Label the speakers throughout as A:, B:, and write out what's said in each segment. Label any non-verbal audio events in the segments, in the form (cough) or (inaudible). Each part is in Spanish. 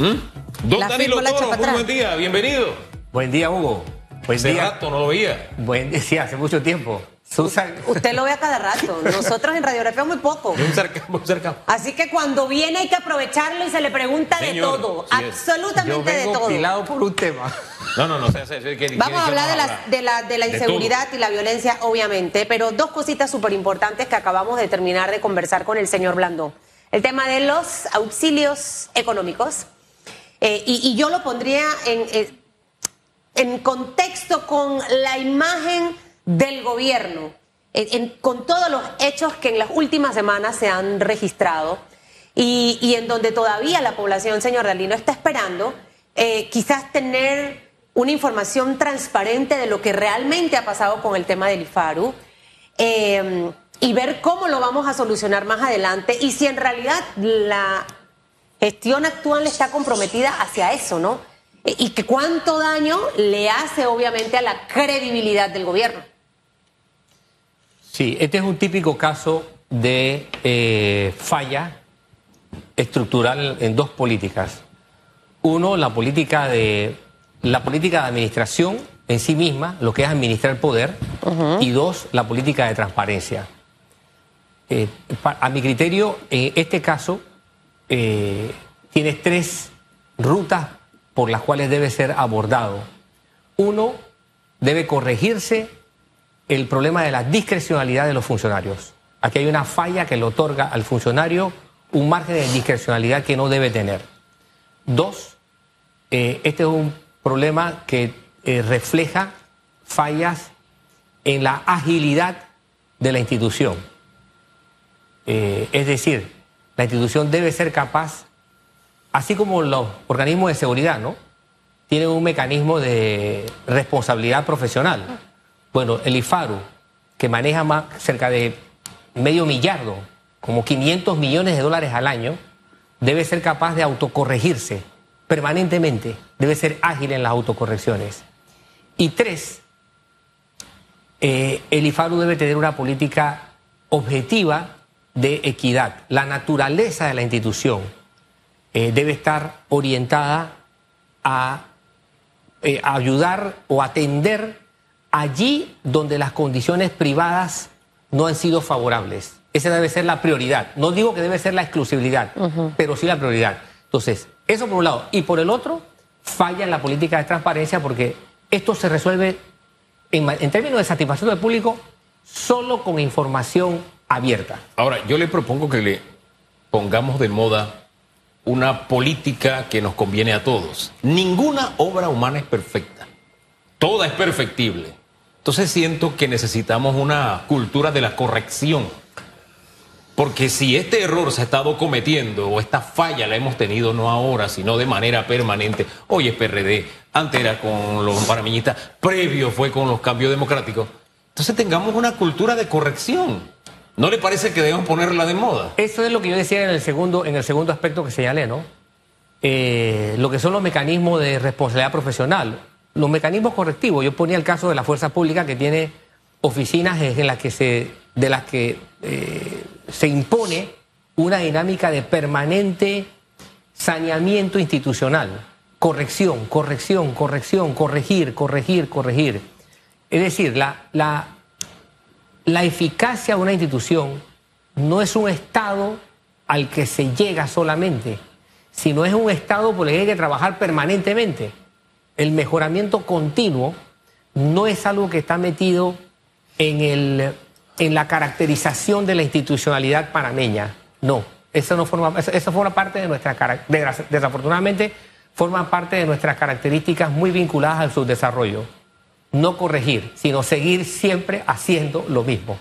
A: Don
B: La
A: Danilo Toro, muy buen día, bienvenido.
C: Buen día, Hugo. Buen
A: Hace
C: día.
A: rato no lo veía.
C: Buen día, sí, hace mucho tiempo. Susan,
B: Usted lo ve a cada rato. Nosotros en radiografía muy poco.
A: Muy cerca, muy cerca.
B: Así que cuando viene hay que aprovecharlo y se le pregunta
A: Señor,
B: de todo.
A: sí es.
C: yo
B: absolutamente de todo.
C: pilado por un tema.
A: No, no, no, sé, sé, sé, que-
B: Vamos a hablar de la,
A: vamos a
B: de la, de la
A: De
B: inseguridad y la violencia, obviamente, pero dos cositas súper importantes que acabamos de terminar de conversar con el señor Blandón. El tema de los auxilios económicos, eh, y, yo lo pondría en, eh, en contexto con la imagen del gobierno, con todos los hechos que en las últimas semanas se han registrado y, y en donde todavía la población, señor Dalino, está esperando eh, quizás tener una información transparente de lo que realmente ha pasado con el tema del IFARU y ver cómo lo vamos a solucionar más adelante y si en realidad la gestión actual está comprometida hacia eso, ¿no? E- Y que cuánto daño le hace obviamente a la credibilidad del gobierno.
C: Sí, este es un típico caso de eh, falla estructural en dos políticas. Uno, la política de la política de administración en sí misma, lo que es administrar poder, y dos, la política de transparencia. Eh, pa- a mi criterio, en este caso, eh, tienes tres rutas por las cuales debe ser abordado. Uno, debe corregirse el problema de la discrecionalidad de los funcionarios. Aquí hay una falla que le otorga al funcionario un margen de discrecionalidad que no debe tener. Dos, eh, este es un problema que eh, refleja fallas en la agilidad de la institución. Eh, es decir, la institución debe ser capaz, así como los organismos de seguridad, ¿no? Tienen un mecanismo de responsabilidad profesional. Bueno, el IFARU, que maneja más cerca de medio millardo, como 500 millones de dólares al año, debe ser capaz de autocorregirse permanentemente, debe ser ágil en las autocorrecciones. Y tres, eh, el IFARU debe tener una política objetiva de equidad. La naturaleza de la institución eh, debe estar orientada a eh, ayudar o atender allí donde las condiciones privadas no han sido favorables. Esa debe ser la prioridad. No digo que debe ser la exclusividad, pero sí la prioridad. Entonces, eso por un lado. Y por el otro, falla en la política de transparencia porque esto se resuelve en términos de satisfacción del público solo con información abierta.
A: Ahora, yo le propongo que le pongamos de moda una política que nos conviene a todos. Ninguna obra humana es perfecta. Toda es perfectible. Entonces siento que necesitamos una cultura de la corrección. Porque si este error se ha estado cometiendo o esta falla la hemos tenido no ahora, sino de manera permanente, hoy es PRD, antes era con los panameñistas, previo fue con los cambios democráticos, entonces tengamos una cultura de corrección. ¿No le parece que debemos ponerla de moda?
C: Eso es lo que yo decía en el segundo, en el segundo aspecto que señalé, ¿no? Eh, lo que son los mecanismos de responsabilidad profesional, los mecanismos correctivos. Yo ponía el caso de la fuerza pública que tiene oficinas en las que se, de las que eh, se impone una dinámica de permanente saneamiento institucional, corrección, corrección, corrección, corregir, corregir, corregir. Es decir, la, la, la eficacia de una institución no es un estado al que se llega solamente, sino es un estado por el que hay que trabajar permanentemente. El mejoramiento continuo no es algo que está metido en, el, en la caracterización de la institucionalidad panameña. No, eso no forma, eso, forma parte de nuestra desafortunadamente forma parte de nuestras características muy vinculadas al subdesarrollo. No corregir, sino seguir siempre haciendo lo mismo.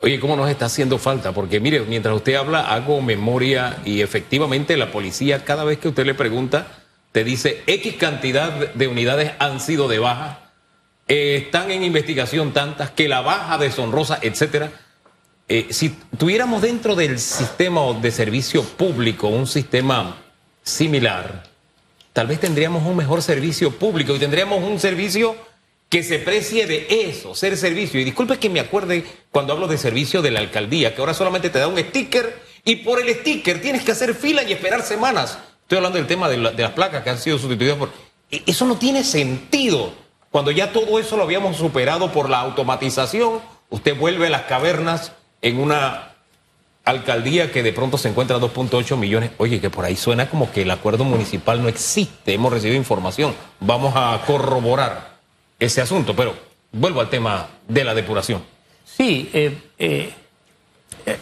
A: Oye, ¿cómo nos está haciendo falta? Porque mire, mientras usted habla, hago memoria y efectivamente la policía, cada vez que usted le pregunta, te dice X cantidad de unidades han sido de baja, eh, están en investigación tantas, que la baja deshonrosa, etcétera. Eh, si tuviéramos dentro del sistema de servicio público un sistema similar, tal vez tendríamos un mejor servicio público y tendríamos un servicio que se precie de eso, ser servicio. Y disculpe que me acuerde cuando hablo de servicio de la alcaldía, que ahora solamente te da un sticker y por el sticker tienes que hacer fila y esperar semanas. Estoy hablando del tema de, las placas que han sido sustituidas por... E, eso no tiene sentido. Cuando ya todo eso lo habíamos superado por la automatización, usted vuelve a las cavernas en una alcaldía que de pronto se encuentra a 2.8 millones. Oye, que por ahí suena como que el acuerdo municipal no existe. Hemos recibido información. Vamos a corroborar ese asunto. Pero vuelvo al tema de la depuración.
C: Sí, eh, eh,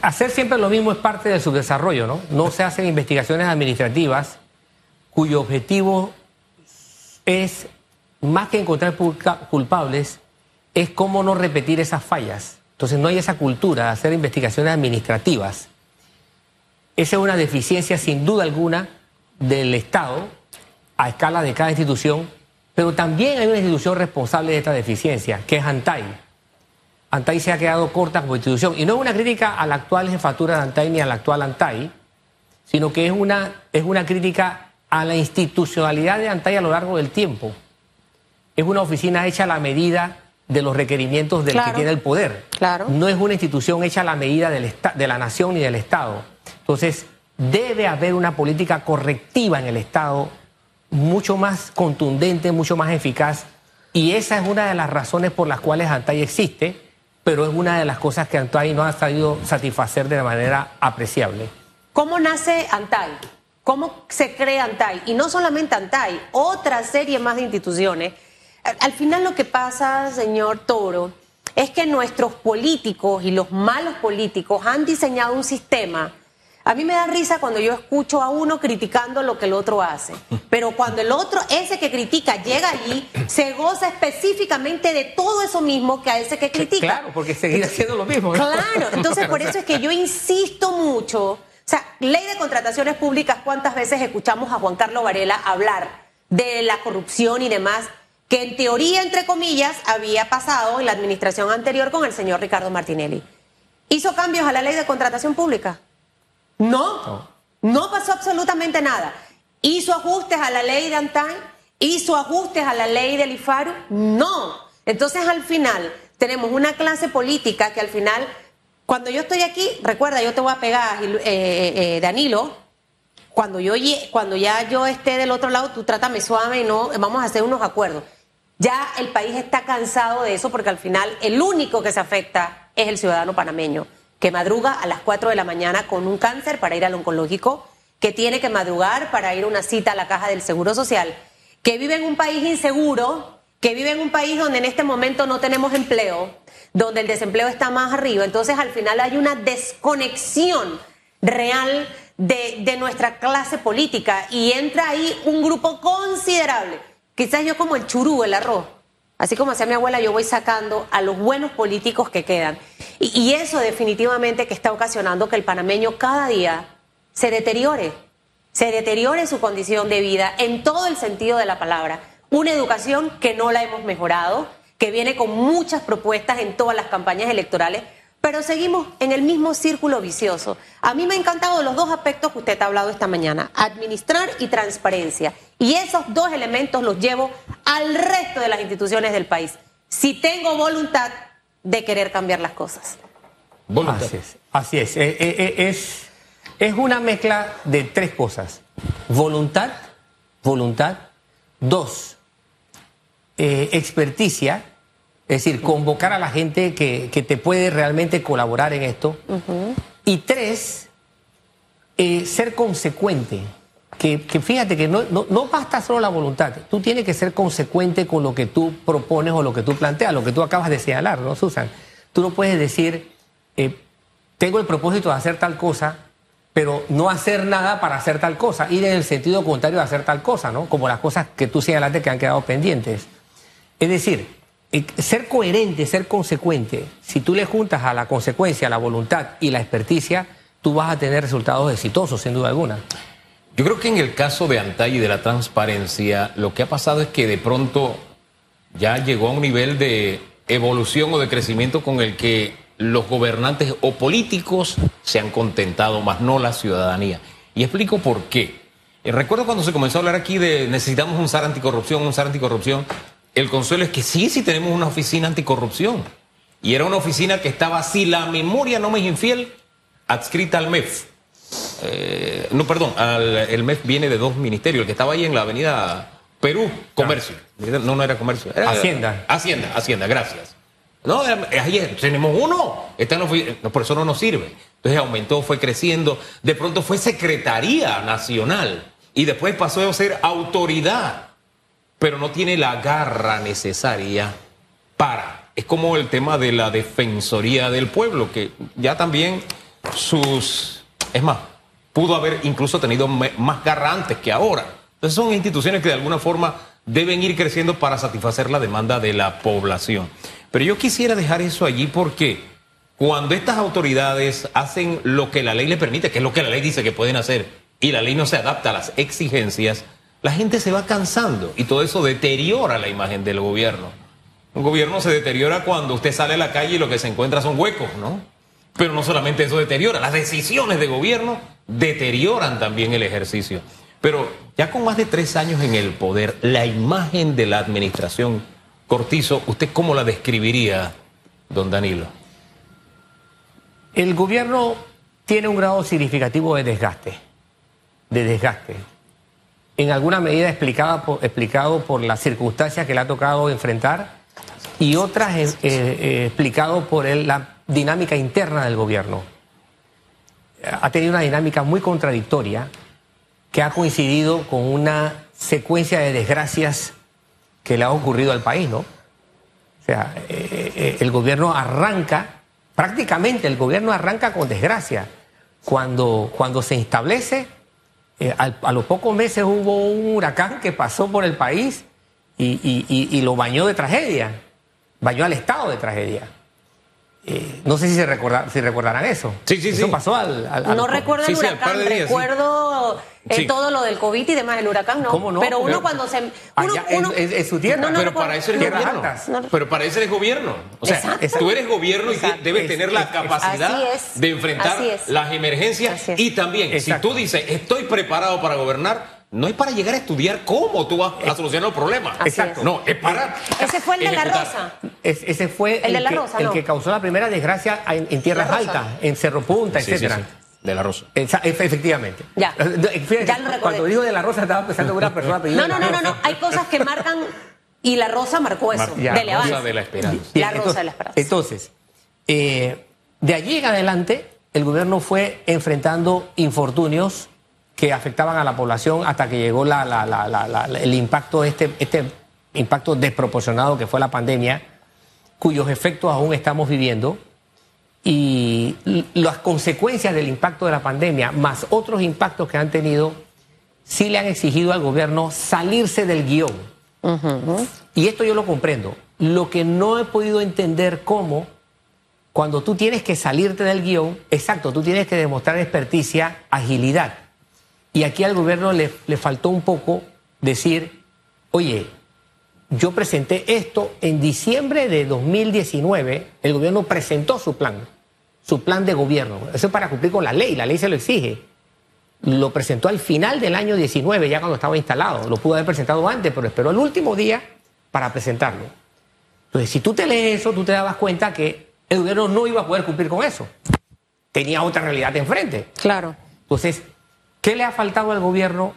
C: hacer siempre lo mismo es parte de su desarrollo, ¿no? No se hacen investigaciones administrativas cuyo objetivo es, más que encontrar culpables, es cómo no repetir esas fallas. Entonces no hay esa cultura de hacer investigaciones administrativas. Esa es una deficiencia sin duda alguna del Estado a escala de cada institución, pero también hay una institución responsable de esta deficiencia, que es ANTAI. ANTAI se ha quedado corta como institución, y no es una crítica a la actual jefatura de ANTAI ni a la actual ANTAI, sino que es una, es una crítica a la institucionalidad de ANTAI a lo largo del tiempo. Es una oficina hecha a la medida de los requerimientos del que tiene el poder.
B: Claro.
C: No es una institución hecha a la medida del de la nación ni del Estado. Entonces, debe haber una política correctiva en el Estado mucho más contundente, mucho más eficaz. Y esa es una de las razones por las cuales ANTAI existe, pero es una de las cosas que ANTAI no ha sabido satisfacer de manera apreciable.
B: ¿Cómo nace ANTAI? ¿Cómo se crea ANTAI? Y no solamente ANTAI, otra serie más de instituciones al final lo que pasa, señor Toro, es que nuestros políticos y los malos políticos han diseñado un sistema. A mí me da risa cuando yo escucho a uno criticando lo que el otro hace. (laughs) Pero cuando el otro, ese que critica, llega allí, se goza específicamente de todo eso mismo que a ese que critica.
C: Claro, porque seguir haciendo lo mismo.
B: Claro, entonces por eso es que yo insisto mucho. O sea, ley de contrataciones públicas, ¿cuántas veces escuchamos a Juan Carlos Varela hablar de la corrupción y demás? que en teoría, entre comillas, había pasado en la administración anterior con el señor Ricardo Martinelli. ¿Hizo cambios a la ley de contratación pública? No, no pasó absolutamente nada. ¿Hizo ajustes a la ley de Antán? ¿Hizo ajustes a la ley del IFARU? No. Entonces, al final, tenemos una clase política que al final, cuando yo estoy aquí, recuerda, yo te voy a pegar, eh, eh, Danilo, cuando, yo, cuando ya yo esté del otro lado, tú trátame suave y no, vamos a hacer unos acuerdos. Ya el país está cansado de eso porque al final el único que se afecta es el ciudadano panameño, que madruga a las 4 de la mañana con un cáncer para ir al oncológico, que tiene que madrugar para ir a una cita a la caja del Seguro Social, que vive en un país inseguro, que vive en un país donde en este momento no tenemos empleo, donde el desempleo está más arriba. Entonces al final hay una desconexión real de, de nuestra clase política y entra ahí un grupo considerable Quizás yo como el churú, el arroz. Así como hacía mi abuela, yo voy sacando a los buenos políticos que quedan. Y, eso definitivamente que está ocasionando que el panameño cada día se deteriore, se deteriore su condición de vida en todo el sentido de la palabra. Una educación que no la hemos mejorado, que viene con muchas propuestas en todas las campañas electorales, pero seguimos en el mismo círculo vicioso. A mí me han encantado los dos aspectos que usted ha hablado esta mañana, administrar y transparencia. Y esos dos elementos los llevo al resto de las instituciones del país. Si tengo voluntad de querer cambiar las cosas.
C: Así es. Así es. Eh, eh, eh, es. Es una mezcla de tres cosas. Voluntad, voluntad. Dos, experticia es decir, convocar a la gente que, te puede realmente colaborar en esto. Y tres, eh, ser consecuente. Que, fíjate que no, no, basta solo la voluntad, tú tienes que ser consecuente con lo que tú propones o lo que tú planteas, lo que tú acabas de señalar, ¿no, Susan? Tú no puedes decir, eh, tengo el propósito de hacer tal cosa, pero no hacer nada para hacer tal cosa, ir en el sentido contrario de hacer tal cosa, ¿no? Como las cosas que tú señalaste que han quedado pendientes. Es decir, ser coherente, ser consecuente, si tú le juntas a la consecuencia la voluntad y la experticia, tú vas a tener resultados exitosos, sin duda alguna.
A: Yo creo que en el caso de Antay y de la transparencia, lo que ha pasado es que de pronto ya llegó a un nivel de evolución o de crecimiento con el que los gobernantes o políticos se han contentado, más no la ciudadanía. Y explico por qué. Eh, recuerdo cuando se comenzó a hablar aquí de necesitamos un SAR anticorrupción, un SAR anticorrupción, el consuelo es que sí, sí tenemos una oficina anticorrupción. Y era una oficina que estaba, si la memoria no me es infiel, adscrita al MEF. eh, no, perdón, al- el MEF viene de dos ministerios, el que estaba ahí en la avenida Perú, Comercio. No, no era Comercio. era-
C: Hacienda.
A: Hacienda, Hacienda, gracias. No, era- ayer tenemos uno, Esta no fue- no, por eso no nos sirve. Entonces aumentó, fue creciendo, de pronto fue Secretaría Nacional y después pasó a ser autoridad, pero no tiene la garra necesaria para. Es como el tema de la Defensoría del Pueblo, que ya también sus... Es más, pudo haber incluso tenido más garra antes que ahora. Entonces son instituciones que de alguna forma deben ir creciendo para satisfacer la demanda de la población. Pero yo quisiera dejar eso allí porque cuando estas autoridades hacen lo que la ley le permite, que es lo que la ley dice que pueden hacer, y la ley no se adapta a las exigencias, la gente se va cansando y todo eso deteriora la imagen del gobierno. Un gobierno se deteriora cuando usted sale a la calle y lo que se encuentra son huecos, ¿no? Pero no solamente eso deteriora, las decisiones de gobierno deterioran también el ejercicio. Pero ya con más de tres años en el poder, la imagen de la administración Cortizo, ¿usted cómo la describiría, don Danilo?
C: El gobierno tiene un grado significativo de desgaste, de desgaste. En alguna medida explicada por- explicado por las circunstancias que le ha tocado enfrentar y otras eh, eh, explicado por el- la dinámica interna del gobierno. Ha tenido una dinámica muy contradictoria que ha coincidido con una secuencia de desgracias que le ha ocurrido al país, ¿no? O sea, eh, eh, el gobierno arranca, prácticamente el gobierno arranca con desgracia. Cuando, cuando se establece, eh, al- a los pocos meses hubo un huracán que pasó por el país y, y- y- y lo bañó de tragedia, bañó al Estado de tragedia. Eh, no sé si, se recorda- si recordarán eso.
A: Sí, sí,
C: eso
A: sí.
C: pasó al...
B: No recuerdo el
A: Sí,
B: huracán,
A: días, sí.
B: recuerdo eh,
A: Sí.
B: todo lo del COVID y demás, el huracán no.
C: ¿Cómo no?
B: Pero uno
C: Pero-
B: cuando se... Uno,
C: Allá en su tierra.
B: No, no
A: Pero para eso eres gobierno. Pero para eso eres gobierno. O sea,
B: Exacto.
A: tú eres gobierno y debes
C: Es-
A: tener la
C: es- es-
A: capacidad
B: es.
A: de enfrentar
B: es.
A: las emergencias.
B: Es.
A: Y también,
C: Exacto.
A: si tú dices, estoy preparado para gobernar, no es para llegar a estudiar cómo tú vas a solucionar los problemas.
B: Así
C: Exacto.
B: es.
A: No, es para.
B: Ese fue el de la. Rosa.
C: Es- ese fue
B: El de la
C: que,
B: Rosa,
C: el
B: no.
C: que causó la primera desgracia en, en tierras
B: La Rosa.
C: altas, en Cerro Punta,
A: Sí, sí,
C: etcétera.
A: sí. De la Rosa.
C: Esa- efe- efectivamente.
B: Ya.
C: Eh, fíjate,
B: Ya lo.
C: Cuando dijo de la Rosa estaba pensando en una persona
B: No,
C: de
B: no,
C: la
B: no, no, no.
C: Rosa.
B: Hay cosas que marcan y la Rosa marcó eso.
A: Mar-
C: Ya,
B: Dele,
A: Rosa
B: avance.
A: de la Esperanza.
B: La Rosa de la Esperanza.
C: Entonces, eh, de allí en adelante, el gobierno fue enfrentando infortunios que afectaban a la población hasta que llegó la- la- la- la- la- el impacto, este, este impacto desproporcionado que fue la pandemia, cuyos efectos aún estamos viviendo. Y las consecuencias del impacto de la pandemia, más otros impactos que han tenido, sí le han exigido al gobierno salirse del guion. Y esto yo lo comprendo. Lo que no he podido entender cómo, cuando tú tienes que salirte del guion, exacto, tú tienes que demostrar experticia, agilidad. Y aquí al gobierno le, le faltó un poco decir, oye, yo presenté esto en diciembre de 2019, el gobierno presentó su plan, su plan de gobierno. Eso es para cumplir con la ley, la ley se lo exige. Lo presentó al final del año 19, ya cuando estaba instalado. Lo pudo haber presentado antes, pero esperó el último día para presentarlo. Entonces, si tú te lees eso, tú te dabas cuenta que el gobierno no iba a poder cumplir con eso. Tenía otra realidad enfrente.
B: Claro.
C: Entonces, ¿qué le ha faltado al gobierno?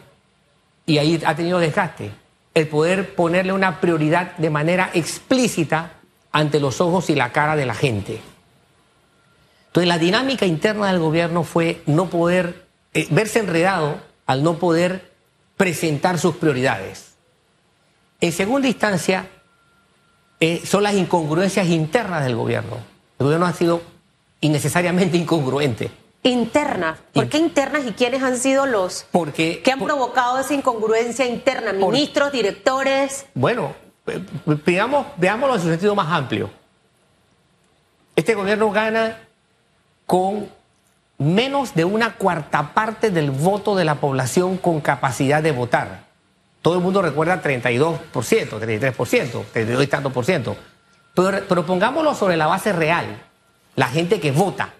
C: Y ahí ha tenido desgaste. El poder ponerle una prioridad de manera explícita ante los ojos y la cara de la gente. Entonces, la dinámica interna del gobierno fue no poder, eh, verse enredado al no poder presentar sus prioridades. En segunda instancia, eh, son las incongruencias internas del gobierno. El gobierno ha sido innecesariamente incongruente.
B: Interna. ¿Por qué internas y quiénes han sido los
C: Porque,
B: que han
C: por-
B: provocado esa incongruencia interna?
C: Por-
B: Ministros, directores.
C: bueno, eh, veamos, veámoslo en su sentido más amplio. Este gobierno gana con menos de una cuarta parte del voto de la población con capacidad de votar. Todo el mundo recuerda 32%, 33%, 32 y tanto por ciento. Pero, pero pongámoslo sobre la base real, la gente que vota.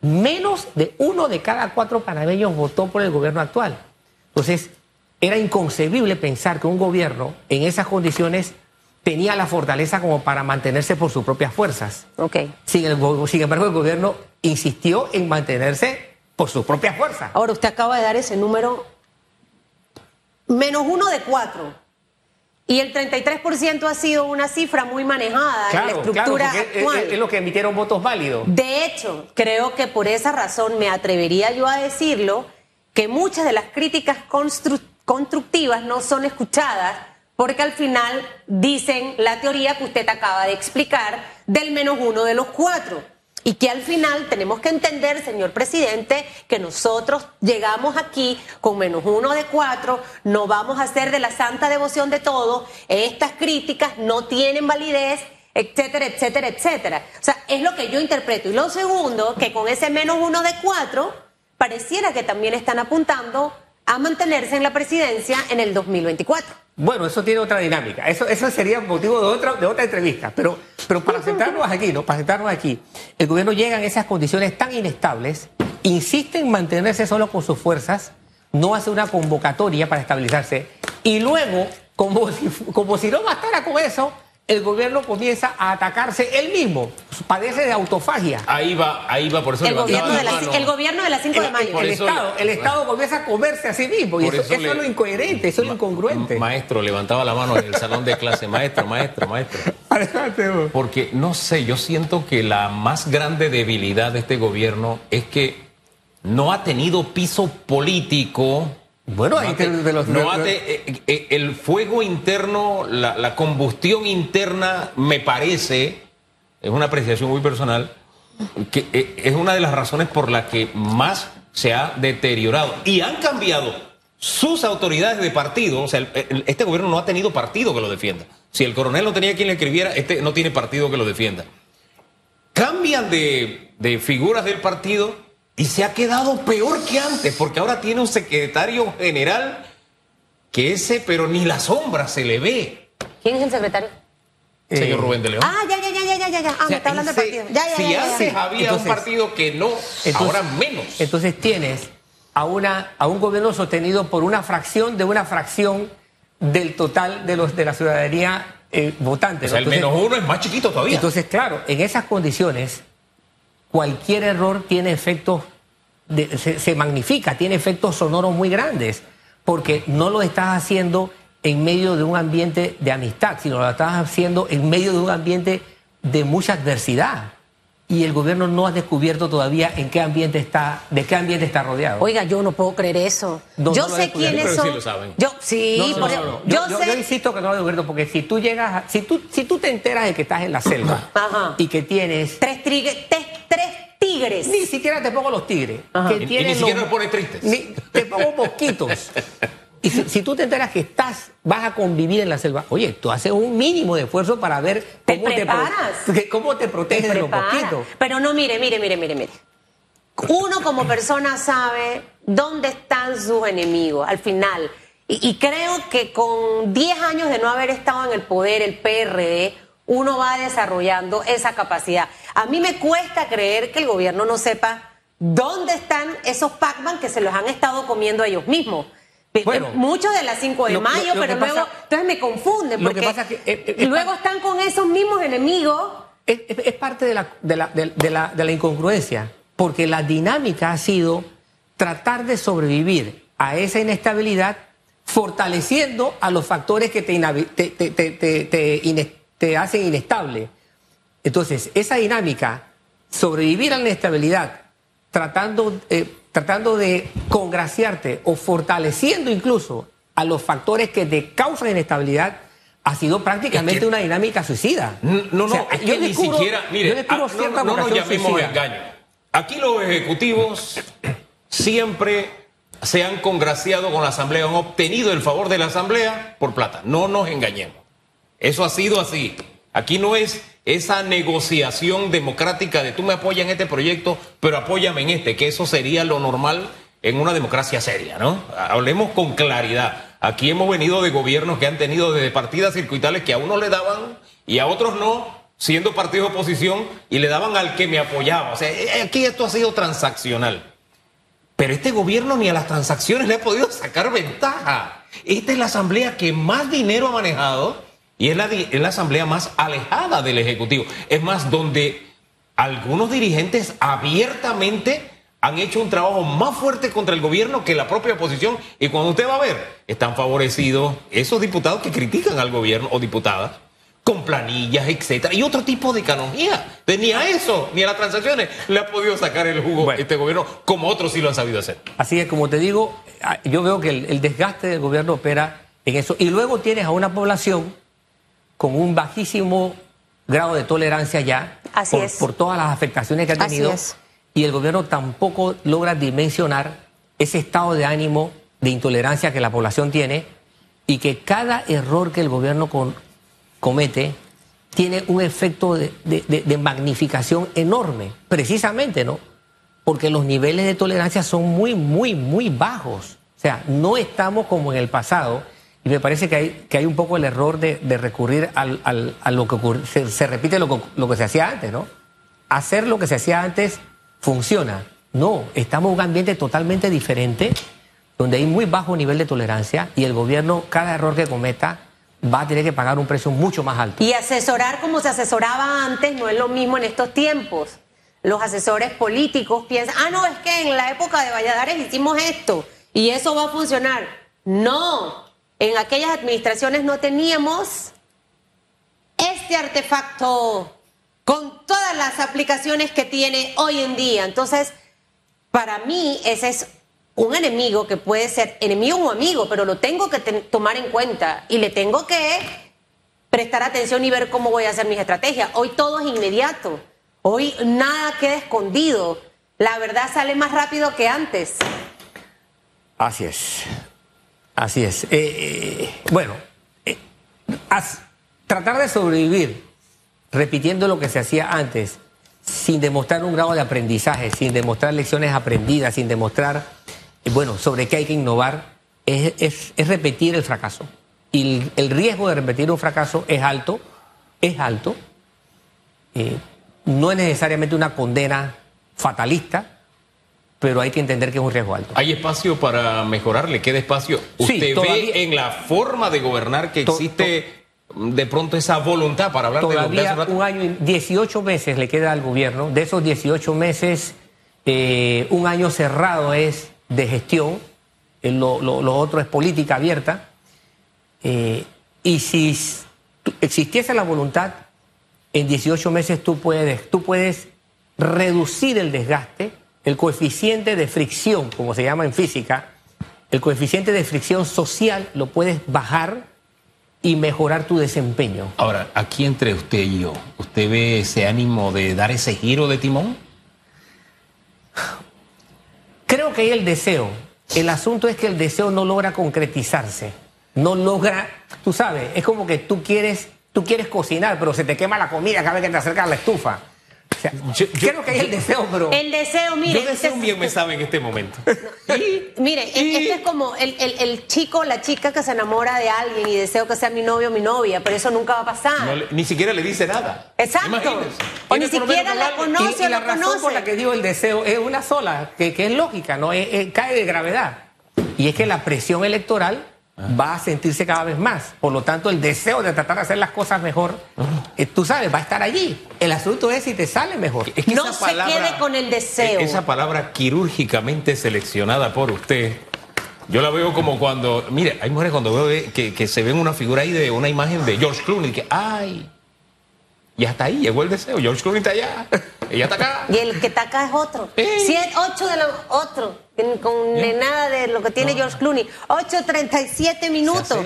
C: Menos de uno de cada cuatro panameños votó por el gobierno actual. Entonces, era inconcebible pensar que un gobierno en esas condiciones tenía la fortaleza como para mantenerse por sus propias fuerzas.
B: Ok.
C: Sin, el sin embargo, el gobierno insistió en mantenerse por sus propias fuerzas.
B: Ahora, usted acaba de dar ese número menos uno de cuatro. Y el 33% ha sido una cifra muy manejada en la estructura
C: claro,
B: actual.
C: Es, es, lo que emitieron votos válidos.
B: De hecho, creo que por esa razón me atrevería yo a decirlo, que muchas de las críticas constru constructivas no son escuchadas porque al final dicen la teoría que usted acaba de explicar del menos uno de los cuatro. Y que al final tenemos que entender, señor presidente, que nosotros llegamos aquí con menos uno de cuatro, no vamos a hacer de la santa devoción de todo, estas críticas no tienen validez, etcétera, etcétera, etcétera. O sea, es lo que yo interpreto. Y lo segundo, que con ese menos uno de cuatro, pareciera que también están apuntando a mantenerse en la presidencia en el 2024.
C: Bueno, eso tiene otra dinámica. Eso, eso sería motivo de otra, de otra entrevista. Pero, pero para centrarnos aquí, ¿no? Para centrarnos aquí, el gobierno llega en esas condiciones tan inestables, insiste en mantenerse solo con sus fuerzas, no hace una convocatoria para estabilizarse, y luego, como como si no bastara con eso, el gobierno comienza a atacarse él mismo, padece de autofagia.
A: Ahí va, ahí va, por eso
B: el gobierno, de la, el gobierno de las 5 de mayo.
C: El, Estado, el Estado comienza a comerse a sí mismo, y eso, eso, eso, es lo incoherente, eso es lo incongruente.
A: Maestro, levantaba la mano en el salón de clase, maestro, maestro, maestro. Porque, no sé, yo siento que la más grande debilidad de este gobierno es que no ha tenido piso político
C: bueno, no te, de los,
A: no eh, el fuego interno, la, la, combustión interna, me parece, es una apreciación muy personal, que eh, es una de las razones por las que más se ha deteriorado. Y han cambiado sus autoridades de partido. O sea, el, el, este gobierno no ha tenido partido que lo defienda. Si el coronel no tenía quien le escribiera, este no tiene partido que lo defienda. Cambian de, de figuras del partido y se ha quedado peor que antes, porque ahora tiene un secretario general que ese, pero ni la sombra se le ve.
B: ¿Quién es el secretario?
A: Eh, Señor Rubén de León.
B: Ah, ya, ya, ya, ya, ya, ya. Ah, o sea, me está hablando del partido. Ya, ya,
A: si
B: ya, ya,
A: antes había
C: Entonces,
A: un partido que no,
C: entonces-
A: ahora menos.
C: Entonces tienes a, una, a un gobierno sostenido por una fracción de una fracción del total de los de la ciudadanía eh, votante.
A: o sea, el
C: Entonces-
A: menos uno es más chiquito todavía.
C: Entonces, claro, en esas condiciones, cualquier error tiene efectos, de- se, se magnifica, tiene efectos sonoros muy grandes, porque no lo estás haciendo en medio de un ambiente de amistad, sino lo estás haciendo en medio de un ambiente de mucha adversidad. Y el gobierno no ha descubierto todavía en qué ambiente está, de qué ambiente está rodeado.
B: Oiga, yo no puedo creer eso.
C: No,
B: yo
C: no
B: sé quiénes son.
A: sí lo saben.
B: Yo sí,
C: No, no,
B: por-
C: no, no, no.
B: yo,
C: Yo,
B: sé.
C: yo insisto que no lo descubierto, porque si tú llegas, a- si tú, si tú te enteras de que estás en la selva
B: Ajá.
C: y que tienes
B: tres, tres, tres tigres.
C: Ni siquiera te pongo los tigres.
B: Ajá.
C: Que
A: Y- ni siquiera
C: los-
A: me pone tristes.
C: ni- te pongo mosquitos. (laughs) Y si, si tú te enteras que estás, vas a convivir en la selva, oye, tú haces un mínimo de esfuerzo para ver
B: Te
C: cómo te,
B: preparas.
C: que- cómo te proteges de los mosquitos.
B: Pero no, mire, mire, mire, mire, mire. Uno como persona sabe dónde están sus enemigos al final. Y, y creo que con 10 años de no haber estado en el poder, el PRD, uno va desarrollando esa capacidad. A mí me cuesta creer que el gobierno no sepa dónde están esos Pac-Man que se los han estado comiendo ellos mismos.
C: Bueno,
B: Muchos de las 5 de
C: lo-
B: mayo,
C: lo
B: pero luego,
C: pasa-
B: entonces me confunden,
C: lo que
B: porque
C: pasa es que, eh, eh,
B: luego están con esos mismos enemigos.
C: Es, parte de la, de, la, de- la- de la incongruencia, porque la dinámica ha sido tratar de sobrevivir a esa inestabilidad fortaleciendo a los factores que te, inabi- te, te- te- te- hacen inestable. Entonces, esa dinámica, sobrevivir a la inestabilidad, tratando, eh, tratando de congraciarte o fortaleciendo incluso a los factores que te causan inestabilidad, ha sido prácticamente
A: Es que-
C: una dinámica suicida.
A: No, no,
C: O sea,
A: es
C: yo
A: que ni
C: descubro-
A: siquiera, mire,
C: yo descubro
A: ah,
C: cierta
A: no, no nos
C: vocación
A: llamemos engaño. Aquí los ejecutivos siempre se han congraciado con la Asamblea, han obtenido el favor de la Asamblea por plata. No nos engañemos. Eso ha sido así. Aquí no es esa negociación democrática de tú me apoyas en este proyecto, pero apóyame en este, que eso sería lo normal en una democracia seria, ¿no? Hablemos con claridad. Aquí hemos venido de gobiernos que han tenido desde partidas circuitales que a unos le daban y a otros no, siendo partido de oposición, y le daban al que me apoyaba. O sea, eh, aquí esto ha sido transaccional. Pero este gobierno ni a las transacciones le ha podido sacar ventaja. Esta es la asamblea que más dinero ha manejado y es la, es la asamblea más alejada del Ejecutivo. Es más, donde algunos dirigentes abiertamente han hecho un trabajo más fuerte contra el gobierno que la propia oposición. Y cuando usted va a ver, están favorecidos esos diputados que critican al gobierno o diputadas con planillas, etcétera, y otro tipo de economía. Ni a eso, ni a las transacciones le ha podido sacar el jugo este gobierno, como otros sí lo han sabido hacer.
C: Así que, como te digo, ah, yo veo que el, desgaste del gobierno opera en eso. Y luego tienes a una población con un bajísimo grado de tolerancia ya
B: Así
C: por, por, todas las afectaciones que ha tenido. Y el gobierno tampoco logra dimensionar ese estado de ánimo de intolerancia que la población tiene y que cada error que el gobierno con, comete tiene un efecto de, magnificación enorme, precisamente, ¿no? Porque los niveles de tolerancia son muy, muy, muy bajos. O sea, no estamos como en el pasado. Y me parece que hay, que hay un poco el error de, recurrir al, a lo que ocurre. Se, repite lo, lo que se hacía antes, ¿no? Hacer lo que se hacía antes funciona. No, estamos en un ambiente totalmente diferente, donde hay muy bajo nivel de tolerancia y el gobierno, cada error que cometa, va a tener que pagar un precio mucho más alto.
B: Y asesorar como se asesoraba antes no es lo mismo en estos tiempos. Los asesores políticos piensan, ah, no, es que en la época de Valladares hicimos esto y eso va a funcionar. No, en aquellas administraciones no teníamos este artefacto con todas las aplicaciones que tiene hoy en día. Entonces, para mí ese es un enemigo que puede ser enemigo o amigo, pero lo tengo que tomar en cuenta y le tengo que prestar atención y ver cómo voy a hacer mis estrategias. Hoy todo es inmediato, hoy nada queda escondido, la verdad sale más rápido que antes.
C: Así es, así es. Eh, eh, bueno, eh, tratar de sobrevivir repitiendo lo que se hacía antes, sin demostrar un grado de aprendizaje, sin demostrar lecciones aprendidas, sin demostrar bueno, sobre qué hay que innovar, es, repetir el fracaso. Y el, riesgo de repetir un fracaso es alto, es alto. No es necesariamente una condena fatalista, pero hay que entender que es un riesgo alto.
A: ¿Hay espacio para mejorarle? ¿Queda espacio? ¿Usted ve en la forma de gobernar que existe de pronto esa voluntad para hablar
C: todavía de un año, 18 meses le queda al gobierno. De esos 18 meses, eh, un año cerrado es de gestión, eh, lo, otro es política abierta, eh, y si existiese la voluntad, en 18 meses tú puedes, tú puedes reducir el desgaste, el coeficiente de fricción, como se llama en física, el coeficiente de fricción social lo puedes bajar y mejorar tu desempeño.
A: Ahora, aquí entre usted y yo, ¿usted ve ese ánimo de dar ese giro de timón?
C: Creo que hay el deseo. El asunto es que el deseo no logra concretizarse. No logra, tú sabes, es como que tú quieres, tú quieres cocinar, pero se te quema la comida cada vez que te acercas a la estufa creo que hay el deseo, pero.
B: El deseo, mire.
A: Yo deseo un bien me sabe en este momento. (laughs)
B: mire, este es como el, chico la chica que se enamora de alguien y deseo que sea mi novio o mi novia, pero eso nunca va a pasar.
A: ni siquiera le dice nada.
B: Exacto. O ni siquiera la conoce o
C: la, razón por la que digo el deseo es una sola, que, es lógica, no cae de gravedad. Y es que la presión electoral va a sentirse cada vez más. Por lo tanto, el deseo de tratar de hacer las cosas mejor, eh, tú sabes, va a estar allí. El asunto es si te sale mejor.
B: no se quede con el deseo.
A: Esa palabra quirúrgicamente seleccionada por usted, yo la veo como cuando, mire, hay mujeres cuando veo que, que se ven una figura ahí de una imagen de George Clooney, que, ay, y hasta ahí llegó el deseo. George Clooney está allá, ella está acá.
B: Y el que está acá es otro. Siete, ocho de los otro, con nada de lo que tiene George Clooney. 8.37 minutos.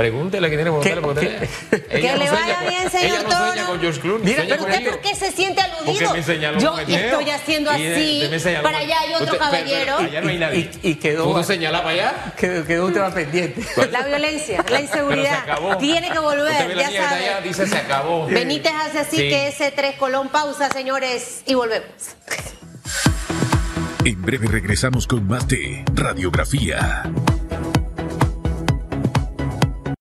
A: Pregúntele que tiene
B: que, que, que le vaya bien, señor
A: ella no sueña con George Clooney.
B: Mira, pero usted por qué se siente aludido.
A: Me señaló
B: Yo estoy haciendo así. para allá hay otro caballero.
A: allá no hay nadie.
C: Y, y quedó.
A: ¿Pudo señalar para allá?
C: Quedó, quedó un tema pendiente.
B: La violencia, la inseguridad. Tiene que volver. ya sabe. Allá,
A: dice se acabó.
B: Benítez hace así que ese tres colón pausa, señores, y volvemos.
D: En breve regresamos con más de Radiografía.